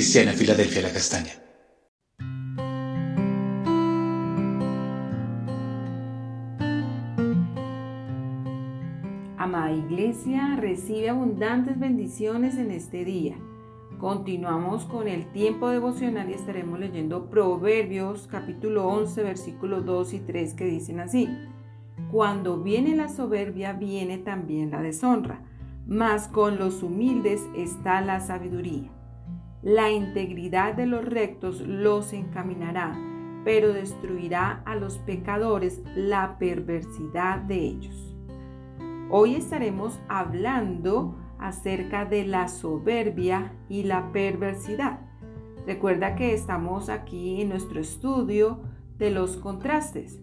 Cristiana Filadelfia La Castaña. Amada Iglesia, recibe abundantes bendiciones en este día. Continuamos con el tiempo devocional y estaremos leyendo Proverbios capítulo 11 versículos 2 y 3 que dicen así. Cuando viene la soberbia viene también la deshonra, mas con los humildes está la sabiduría. La integridad de los rectos los encaminará, pero destruirá a los pecadores la perversidad de ellos. Hoy estaremos hablando acerca de la soberbia y la perversidad. Recuerda que estamos aquí en nuestro estudio de los contrastes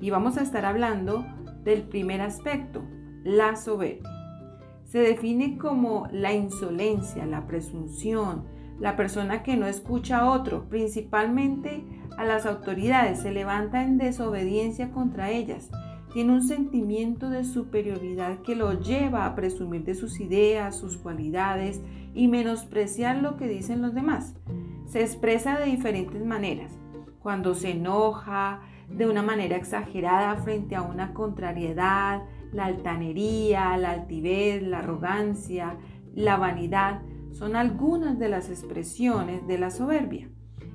y vamos a estar hablando del primer aspecto, la soberbia. Se define como la insolencia, la presunción, la persona que no escucha a otro, principalmente a las autoridades, se levanta en desobediencia contra ellas tiene un sentimiento de superioridad que lo lleva a presumir de sus ideas, sus cualidades y menospreciar lo que dicen los demás. Se expresa de diferentes maneras. Cuando se enoja, de una manera exagerada frente a una contrariedad, la altanería, la altivez, la arrogancia, la vanidad, son algunas de las expresiones de la soberbia.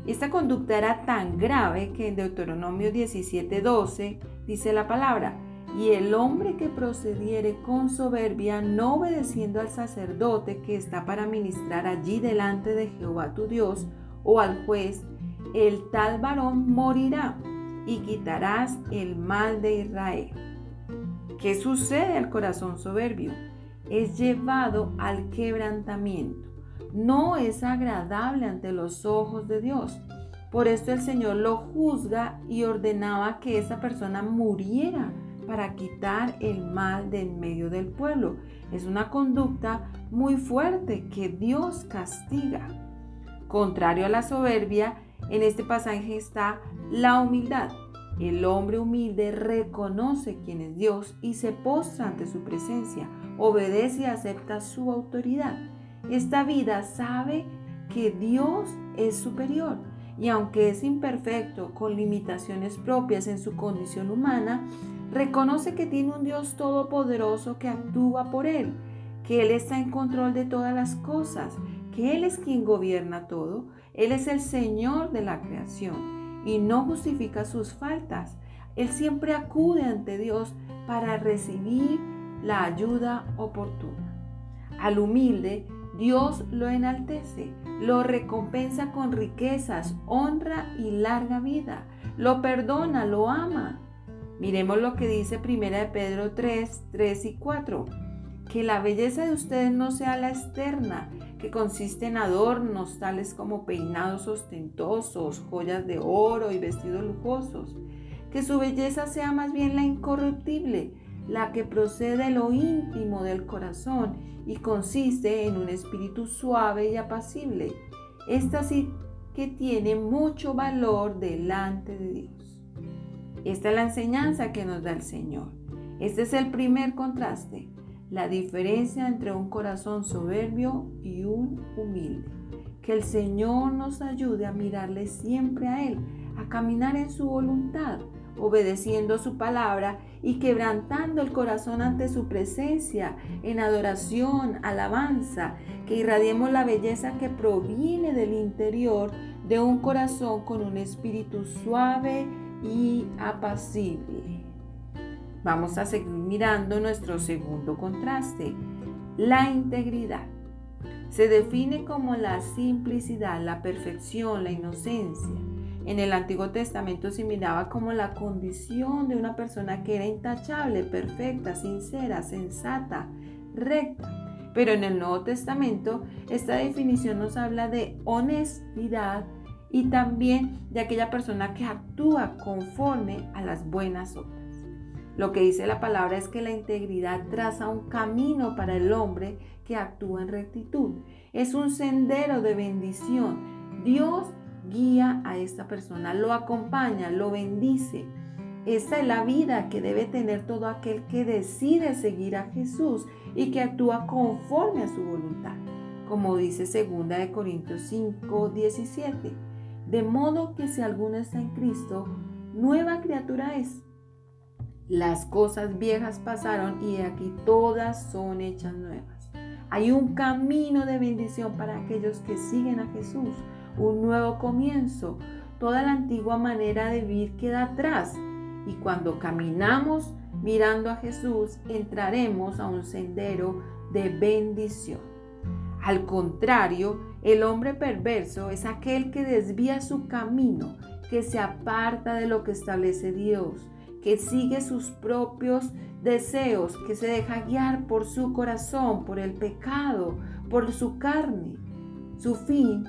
Esta conducta era tan grave que en Deuteronomio 17:12 dice la palabra, y el hombre que procediere con soberbia, no obedeciendo al sacerdote que está para ministrar allí delante de Jehová tu Dios, o al juez, el tal varón morirá y quitarás el mal de Israel. ¿Qué sucede al corazón soberbio? Es llevado al quebrantamiento no es agradable ante los ojos de Dios. Por esto el Señor lo juzga y ordenaba que esa persona muriera para quitar el mal de en medio del pueblo. Es una conducta muy fuerte que Dios castiga. Contrario a la soberbia, en este pasaje está la humildad. El hombre humilde reconoce quién es Dios y se postra ante su presencia, obedece y acepta su autoridad. Esta vida sabe que Dios es superior y aunque es imperfecto, con limitaciones propias en su condición humana, reconoce que tiene un Dios todopoderoso que actúa por él, que Él está en control de todas las cosas, que Él es quien gobierna todo, Él es el Señor de la creación y no justifica sus faltas. Él siempre acude ante Dios para recibir la ayuda oportuna. Al humilde Dios lo enaltece, lo recompensa con riquezas, honra y larga vida. Lo perdona, lo ama. Miremos lo que dice 1 de Pedro 3, 3 y 4. Que la belleza de ustedes no sea la externa, que consiste en adornos tales como peinados ostentosos, joyas de oro y vestidos lujosos. Que su belleza sea más bien la incorruptible la que procede de lo íntimo del corazón y consiste en un espíritu suave y apacible. Esta sí que tiene mucho valor delante de Dios. Esta es la enseñanza que nos da el Señor. Este es el primer contraste, la diferencia entre un corazón soberbio y un humilde. Que el Señor nos ayude a mirarle siempre a Él, a caminar en su voluntad, obedeciendo su palabra y quebrantando el corazón ante su presencia en adoración, alabanza, que irradiemos la belleza que proviene del interior de un corazón con un espíritu suave y apacible. Vamos a seguir mirando nuestro segundo contraste, la integridad. Se define como la simplicidad, la perfección, la inocencia en el Antiguo Testamento se miraba como la condición de una persona que era intachable, perfecta, sincera, sensata, recta. Pero en el Nuevo Testamento esta definición nos habla de honestidad y también de aquella persona que actúa conforme a las buenas obras. Lo que dice la palabra es que la integridad traza un camino para el hombre que actúa en rectitud. Es un sendero de bendición. Dios guía a esta persona, lo acompaña, lo bendice. Esta es la vida que debe tener todo aquel que decide seguir a Jesús y que actúa conforme a su voluntad. como dice 2 de Corintios 5, 17. De modo que si alguno está en Cristo, nueva criatura es. Las cosas viejas pasaron y aquí todas son hechas nuevas. Hay un camino de bendición para aquellos que siguen a Jesús, un nuevo comienzo. Toda la antigua manera de vivir queda atrás y cuando caminamos mirando a Jesús entraremos a un sendero de bendición. Al contrario, el hombre perverso es aquel que desvía su camino, que se aparta de lo que establece Dios, que sigue sus propios deseos, que se deja guiar por su corazón, por el pecado, por su carne. Su fin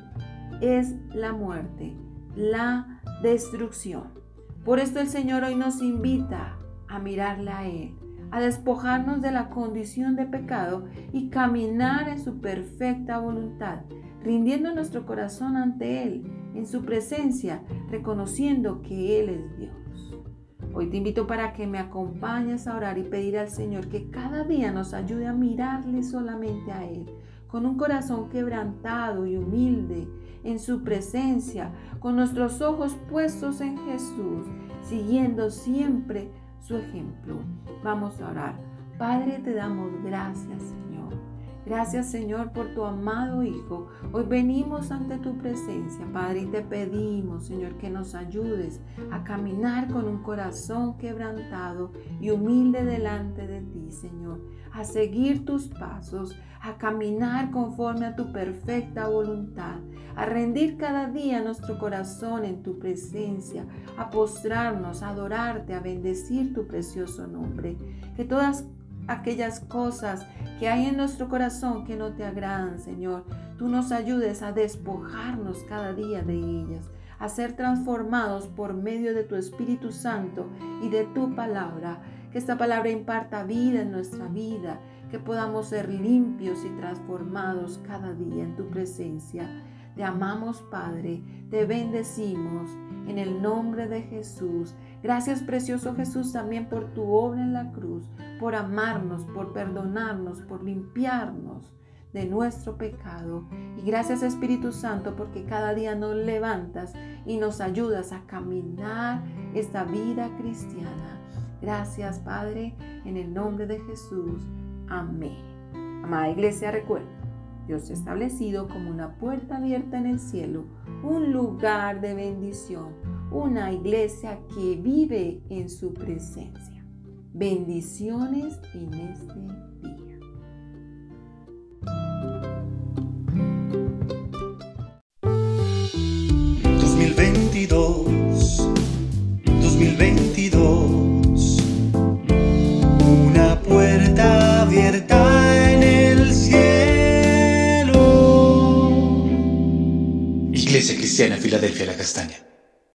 es la muerte, la destrucción. Por esto el Señor hoy nos invita a mirarle a Él, a despojarnos de la condición de pecado y caminar en su perfecta voluntad, rindiendo nuestro corazón ante Él, en su presencia, reconociendo que Él es Dios. Hoy te invito para que me acompañes a orar y pedir al Señor que cada día nos ayude a mirarle solamente a Él, con un corazón quebrantado y humilde en su presencia, con nuestros ojos puestos en Jesús, siguiendo siempre su ejemplo. Vamos a orar. Padre, te damos gracias, Señor. Gracias, Señor, por tu amado Hijo. Hoy venimos ante tu presencia, Padre, y te pedimos, Señor, que nos ayudes a caminar con un corazón quebrantado y humilde delante de ti, Señor, a seguir tus pasos, a caminar conforme a tu perfecta voluntad, a rendir cada día nuestro corazón en tu presencia, a postrarnos, a adorarte, a bendecir tu precioso nombre. Que todas aquellas cosas que hay en nuestro corazón que no te agradan, Señor, tú nos ayudes a despojarnos cada día de ellas, a ser transformados por medio de tu Espíritu Santo y de tu palabra. Que esta palabra imparta vida en nuestra vida que podamos ser limpios y transformados cada día en tu presencia. Te amamos, Padre, te bendecimos en el nombre de Jesús. Gracias, precioso Jesús, también por tu obra en la cruz, por amarnos, por perdonarnos, por limpiarnos de nuestro pecado. Y gracias Espíritu Santo porque cada día nos levantas y nos ayudas a caminar esta vida cristiana. Gracias Padre, en el nombre de Jesús. Amén. Amada iglesia, recuerda, Dios ha establecido como una puerta abierta en el cielo, un lugar de bendición, una iglesia que vive en su presencia. Bendiciones en este día. ...2022... ...2022... Iglesia Cristiana Filadelfia La Castaña.